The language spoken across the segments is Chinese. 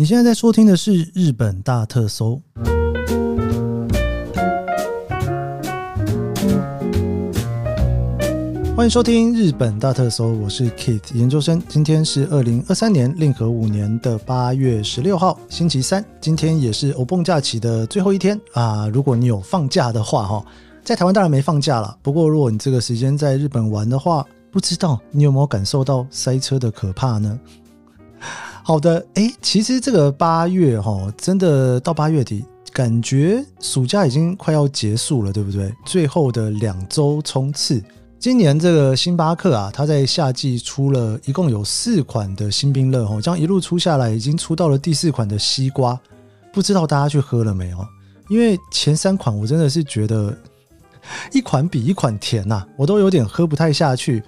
你现在在收听的是《日本大特搜》，欢迎收听《日本大特搜》，我是 Kate 研究生。今天是二零二三年令和五年的八月十六号，星期三。今天也是欧蹦假期的最后一天啊！如果你有放假的话，哈，在台湾当然没放假了。不过，如果你这个时间在日本玩的话，不知道你有没有感受到塞车的可怕呢？好的，哎，其实这个八月哈，真的到八月底，感觉暑假已经快要结束了，对不对？最后的两周冲刺，今年这个星巴克啊，它在夏季出了一共有四款的新冰乐哦，这样一路出下来，已经出到了第四款的西瓜，不知道大家去喝了没有？因为前三款我真的是觉得一款比一款甜呐，我都有点喝不太下去。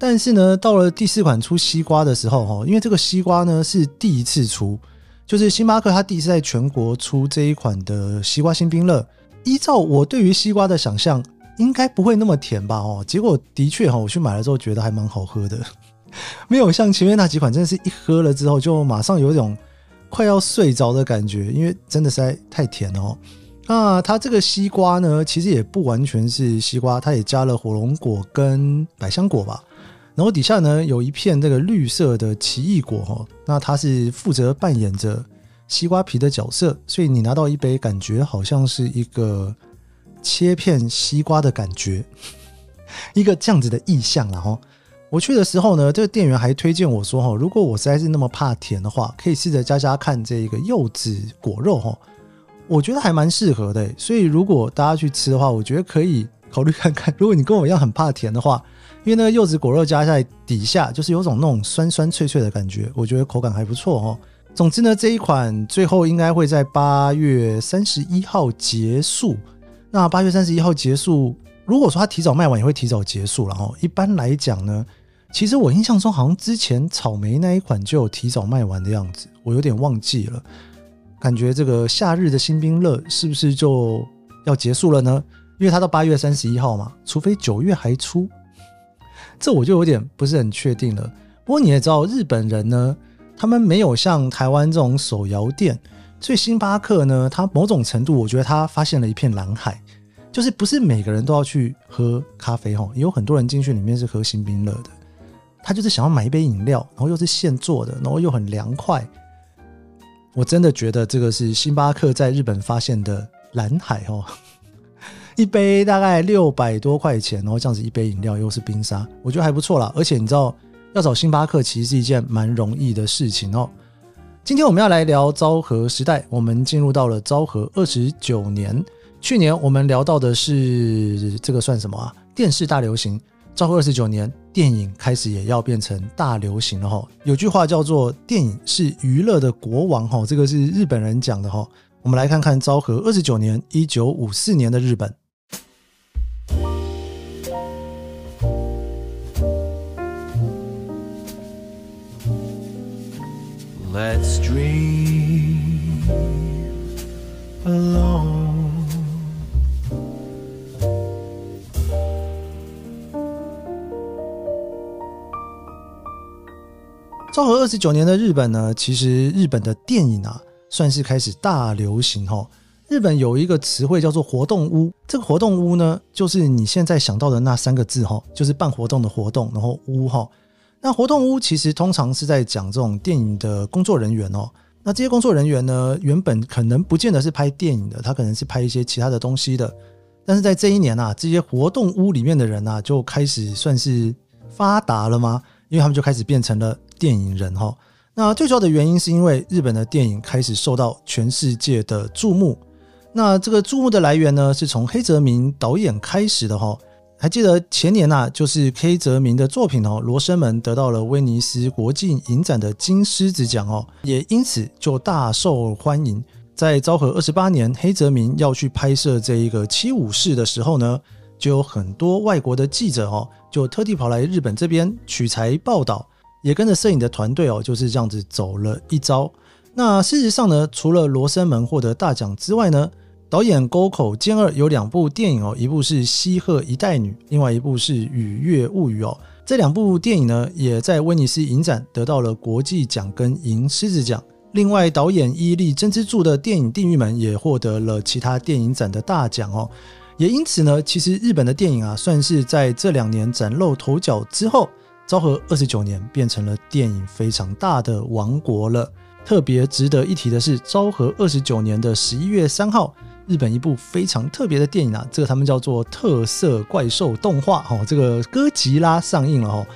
但是呢，到了第四款出西瓜的时候，哈，因为这个西瓜呢是第一次出，就是星巴克它第一次在全国出这一款的西瓜新冰乐。依照我对于西瓜的想象，应该不会那么甜吧？哦，结果的确哈，我去买了之后觉得还蛮好喝的，没有像前面那几款，真的是一喝了之后就马上有一种快要睡着的感觉，因为真的实在太甜哦。那它这个西瓜呢，其实也不完全是西瓜，它也加了火龙果跟百香果吧。然后底下呢有一片这个绿色的奇异果哈，那它是负责扮演着西瓜皮的角色，所以你拿到一杯感觉好像是一个切片西瓜的感觉，一个这样子的意象了哈。我去的时候呢，这个店员还推荐我说哈，如果我实在是那么怕甜的话，可以试着加加看这个柚子果肉哈，我觉得还蛮适合的。所以如果大家去吃的话，我觉得可以考虑看看。如果你跟我一样很怕甜的话。因为那个柚子果肉加在底下，就是有种那种酸酸脆脆的感觉，我觉得口感还不错哦。总之呢，这一款最后应该会在八月三十一号结束。那八月三十一号结束，如果说它提早卖完，也会提早结束了哦。一般来讲呢，其实我印象中好像之前草莓那一款就有提早卖完的样子，我有点忘记了。感觉这个夏日的新冰乐是不是就要结束了呢？因为它到八月三十一号嘛，除非九月还出。这我就有点不是很确定了。不过你也知道，日本人呢，他们没有像台湾这种手摇店，所以星巴克呢，它某种程度，我觉得它发现了一片蓝海，就是不是每个人都要去喝咖啡哈，也有很多人进去里面是喝新冰乐的，他就是想要买一杯饮料，然后又是现做的，然后又很凉快。我真的觉得这个是星巴克在日本发现的蓝海哦。一杯大概六百多块钱，然后这样子一杯饮料又是冰沙，我觉得还不错啦。而且你知道，要找星巴克其实是一件蛮容易的事情哦。今天我们要来聊昭和时代，我们进入到了昭和二十九年。去年我们聊到的是这个算什么啊？电视大流行。昭和二十九年，电影开始也要变成大流行了哈。有句话叫做“电影是娱乐的国王”哈，这个是日本人讲的哈。我们来看看昭和二十九年，一九五四年的日本。Let's dream alone。昭和二十九年的日本呢，其实日本的电影啊，算是开始大流行哈。日本有一个词汇叫做“活动屋”，这个“活动屋”呢，就是你现在想到的那三个字哈，就是办活动的活动，然后屋哈。那活动屋其实通常是在讲这种电影的工作人员哦。那这些工作人员呢，原本可能不见得是拍电影的，他可能是拍一些其他的东西的。但是在这一年啊，这些活动屋里面的人啊，就开始算是发达了吗？因为他们就开始变成了电影人哈。那最主要的原因是因为日本的电影开始受到全世界的注目。那这个注目的来源呢，是从黑泽明导演开始的哈。还记得前年呐，就是黑泽明的作品哦，《罗生门》得到了威尼斯国际影展的金狮子奖哦，也因此就大受欢迎。在昭和二十八年，黑泽明要去拍摄这一个七武士的时候呢，就有很多外国的记者哦，就特地跑来日本这边取材报道，也跟着摄影的团队哦，就是这样子走了一遭。那事实上呢，除了《罗生门》获得大奖之外呢，导演沟口健二有两部电影哦，一部是《西鹤一代女》，另外一部是《雨月物语》哦。这两部电影呢，也在威尼斯影展得到了国际奖跟银狮子奖。另外，导演伊利真之助的电影《地狱门》也获得了其他电影展的大奖哦。也因此呢，其实日本的电影啊，算是在这两年崭露头角之后，昭和二十九年变成了电影非常大的王国了。特别值得一提的是，昭和二十九年的十一月三号，日本一部非常特别的电影啊，这个他们叫做特色怪兽动画哦，这个哥吉拉上映了哦。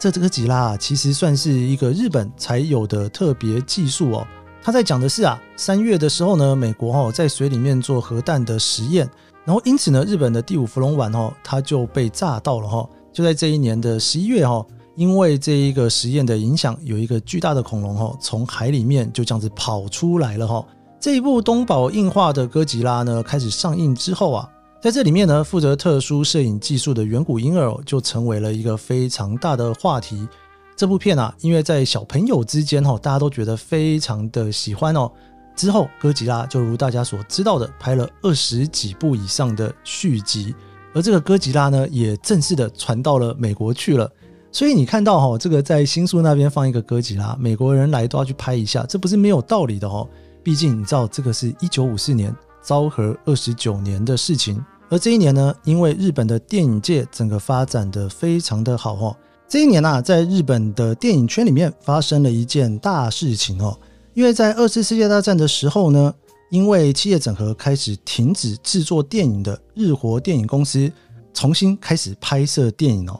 这这个吉拉啊，其实算是一个日本才有的特别技术哦。他在讲的是啊，三月的时候呢，美国哈在水里面做核弹的实验，然后因此呢，日本的第五福龙丸哈，它就被炸到了哈。就在这一年的十一月哈，因为这一个实验的影响，有一个巨大的恐龙哈，从海里面就这样子跑出来了哈。这一部东宝映画的哥吉拉呢，开始上映之后啊。在这里面呢，负责特殊摄影技术的远古婴儿就成为了一个非常大的话题。这部片啊，因为在小朋友之间哈，大家都觉得非常的喜欢哦。之后，哥吉拉就如大家所知道的，拍了二十几部以上的续集，而这个哥吉拉呢，也正式的传到了美国去了。所以你看到哈，这个在新宿那边放一个哥吉拉，美国人来都要去拍一下，这不是没有道理的哦。毕竟你知道，这个是一九五四年。昭和二十九年的事情，而这一年呢，因为日本的电影界整个发展的非常的好哦。这一年啊，在日本的电影圈里面发生了一件大事情哦。因为在二次世界大战的时候呢，因为企业整合开始停止制作电影的日活电影公司重新开始拍摄电影哦。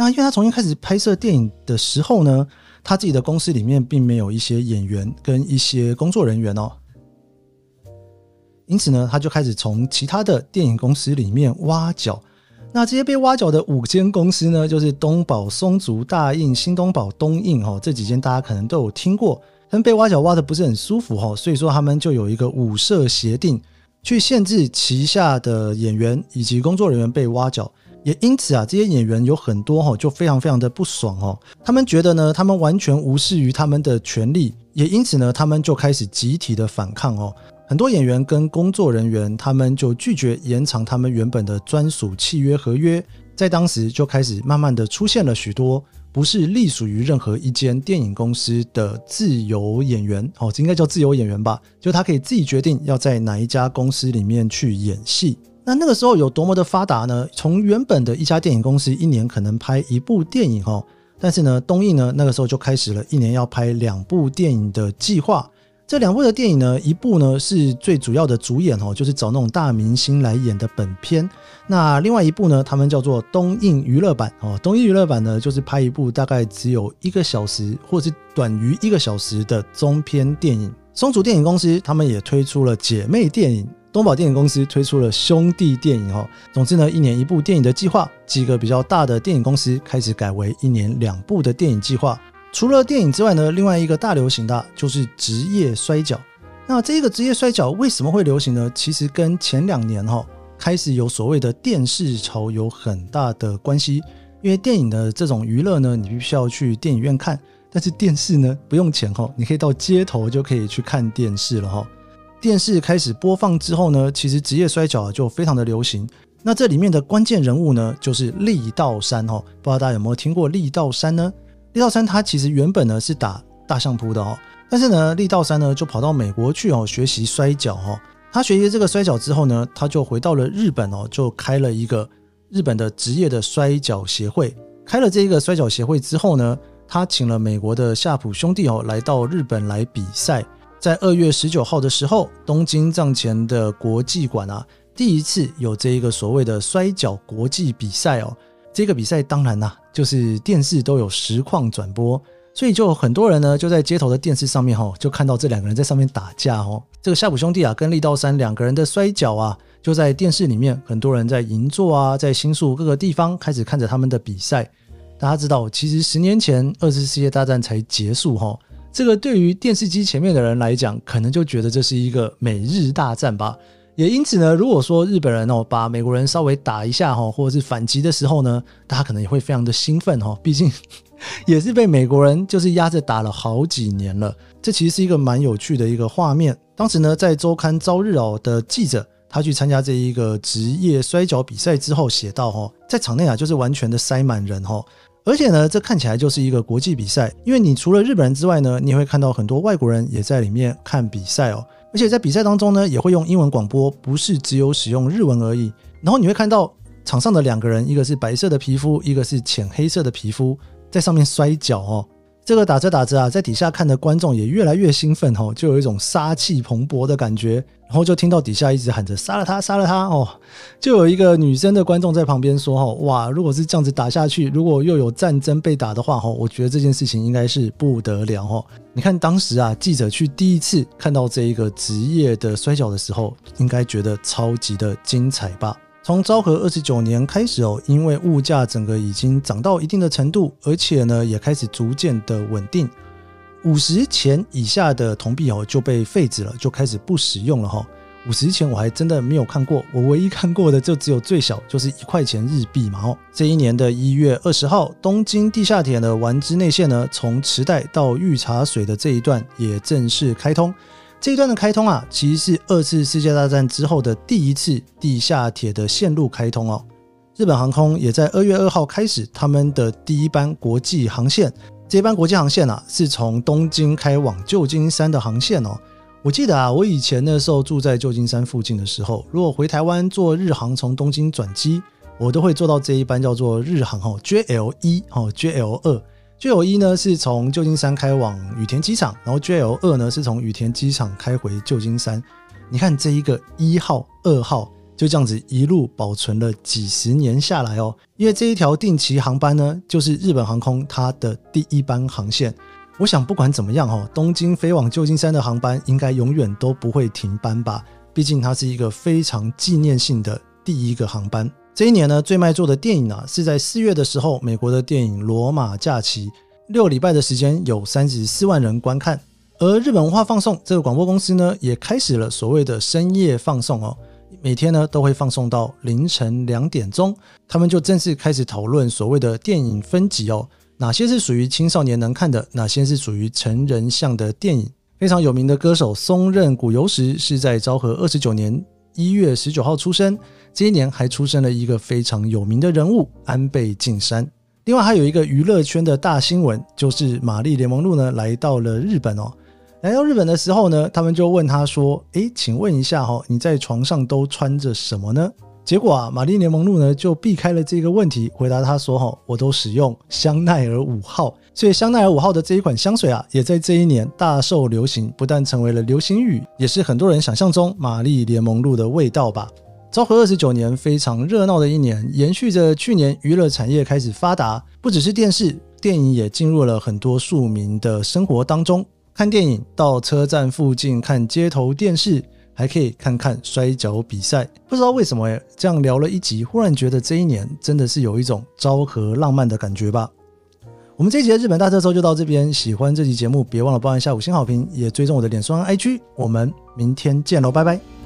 那因为他重新开始拍摄电影的时候呢，他自己的公司里面并没有一些演员跟一些工作人员哦。因此呢，他就开始从其他的电影公司里面挖角。那这些被挖角的五间公司呢，就是东宝、松竹、大印、新东宝、东映哈，这几间大家可能都有听过。他们被挖角挖的不是很舒服哈，所以说他们就有一个五社协定，去限制旗下的演员以及工作人员被挖角。也因此啊，这些演员有很多哈，就非常非常的不爽哦。他们觉得呢，他们完全无视于他们的权利，也因此呢，他们就开始集体的反抗哦。很多演员跟工作人员，他们就拒绝延长他们原本的专属契约合约，在当时就开始慢慢的出现了许多不是隶属于任何一间电影公司的自由演员，哦，这应该叫自由演员吧？就他可以自己决定要在哪一家公司里面去演戏。那那个时候有多么的发达呢？从原本的一家电影公司一年可能拍一部电影，哦，但是呢，东映呢那个时候就开始了一年要拍两部电影的计划。这两部的电影呢，一部呢是最主要的主演哦，就是找那种大明星来演的本片。那另外一部呢，他们叫做东映娱乐版哦。东映娱乐版呢，就是拍一部大概只有一个小时，或是短于一个小时的中篇电影。松竹电影公司他们也推出了姐妹电影，东宝电影公司推出了兄弟电影哦。总之呢，一年一部电影的计划，几个比较大的电影公司开始改为一年两部的电影计划。除了电影之外呢，另外一个大流行的就是职业摔角。那这个职业摔角为什么会流行呢？其实跟前两年哈开始有所谓的电视潮有很大的关系。因为电影的这种娱乐呢，你必须要去电影院看，但是电视呢不用钱哈，你可以到街头就可以去看电视了哈。电视开始播放之后呢，其实职业摔角就非常的流行。那这里面的关键人物呢，就是力道山哈，不知道大家有没有听过力道山呢？力道山他其实原本呢是打大相扑的哦，但是呢力道山呢就跑到美国去哦学习摔跤哦。他学习这个摔跤之后呢，他就回到了日本哦，就开了一个日本的职业的摔跤协会。开了这一个摔跤协会之后呢，他请了美国的夏普兄弟哦来到日本来比赛。在二月十九号的时候，东京藏前的国际馆啊，第一次有这一个所谓的摔角国际比赛哦。这个比赛当然呐。就是电视都有实况转播，所以就很多人呢就在街头的电视上面哈，就看到这两个人在上面打架哦。这个夏普兄弟啊跟力道山两个人的摔跤啊，就在电视里面，很多人在银座啊，在新宿各个地方开始看着他们的比赛。大家知道，其实十年前二次世界大战才结束哈，这个对于电视机前面的人来讲，可能就觉得这是一个美日大战吧。也因此呢，如果说日本人哦把美国人稍微打一下哈，或者是反击的时候呢，大家可能也会非常的兴奋哈，毕竟也是被美国人就是压着打了好几年了。这其实是一个蛮有趣的一个画面。当时呢，在周刊朝日哦的记者，他去参加这一个职业摔跤比赛之后，写到哈，在场内啊就是完全的塞满人哈，而且呢，这看起来就是一个国际比赛，因为你除了日本人之外呢，你会看到很多外国人也在里面看比赛哦。而且在比赛当中呢，也会用英文广播，不是只有使用日文而已。然后你会看到场上的两个人，一个是白色的皮肤，一个是浅黑色的皮肤，在上面摔跤哦。这个打着打着啊，在底下看的观众也越来越兴奋哦，就有一种杀气蓬勃的感觉。然后就听到底下一直喊着杀了他，杀了他哦！就有一个女生的观众在旁边说：“哈，哇，如果是这样子打下去，如果又有战争被打的话，哈，我觉得这件事情应该是不得了哦。你看当时啊，记者去第一次看到这一个职业的摔跤的时候，应该觉得超级的精彩吧？从昭和二十九年开始哦，因为物价整个已经涨到一定的程度，而且呢，也开始逐渐的稳定。”五十钱以下的铜币哦就被废止了，就开始不使用了哈。五十钱我还真的没有看过，我唯一看过的就只有最小，就是一块钱日币嘛哦。这一年的一月二十号，东京地下铁的丸之内线呢，从池袋到御茶水的这一段也正式开通。这一段的开通啊，其实是二次世界大战之后的第一次地下铁的线路开通哦。日本航空也在二月二号开始他们的第一班国际航线。这一班国际航线啊，是从东京开往旧金山的航线哦。我记得啊，我以前那时候住在旧金山附近的时候，如果回台湾坐日航从东京转机，我都会坐到这一班叫做日航哦，JL 一哦，JL 二，JL 一呢是从旧金山开往羽田机场，然后 JL 二呢是从羽田机场开回旧金山。你看这一个一号、二号。就这样子一路保存了几十年下来哦，因为这一条定期航班呢，就是日本航空它的第一班航线。我想不管怎么样哦，东京飞往旧金山的航班应该永远都不会停班吧？毕竟它是一个非常纪念性的第一个航班。这一年呢，最卖座的电影啊，是在四月的时候，美国的电影《罗马假期》，六礼拜的时间有三十四万人观看。而日本文化放送这个广播公司呢，也开始了所谓的深夜放送哦。每天呢都会放送到凌晨两点钟，他们就正式开始讨论所谓的电影分级哦，哪些是属于青少年能看的，哪些是属于成人向的电影。非常有名的歌手松任谷由实是在昭和二十九年一月十九号出生，今年还出生了一个非常有名的人物安倍晋三。另外还有一个娱乐圈的大新闻，就是玛丽莲梦露呢来到了日本哦。来到日本的时候呢，他们就问他说：“诶，请问一下哈，你在床上都穿着什么呢？”结果啊，玛丽莲梦露呢就避开了这个问题，回答他说：“哈，我都使用香奈儿五号。”所以香奈儿五号的这一款香水啊，也在这一年大受流行，不但成为了流行语，也是很多人想象中玛丽莲梦露的味道吧。昭和二十九年，非常热闹的一年，延续着去年娱乐产业开始发达，不只是电视、电影也进入了很多庶民的生活当中。看电影，到车站附近看街头电视，还可以看看摔跤比赛。不知道为什么诶，这样聊了一集，忽然觉得这一年真的是有一种昭和浪漫的感觉吧。我们这一集的日本大特搜就到这边，喜欢这集节目，别忘了帮一下五星好评，也追踪我的脸书和 IG。我们明天见喽，拜拜。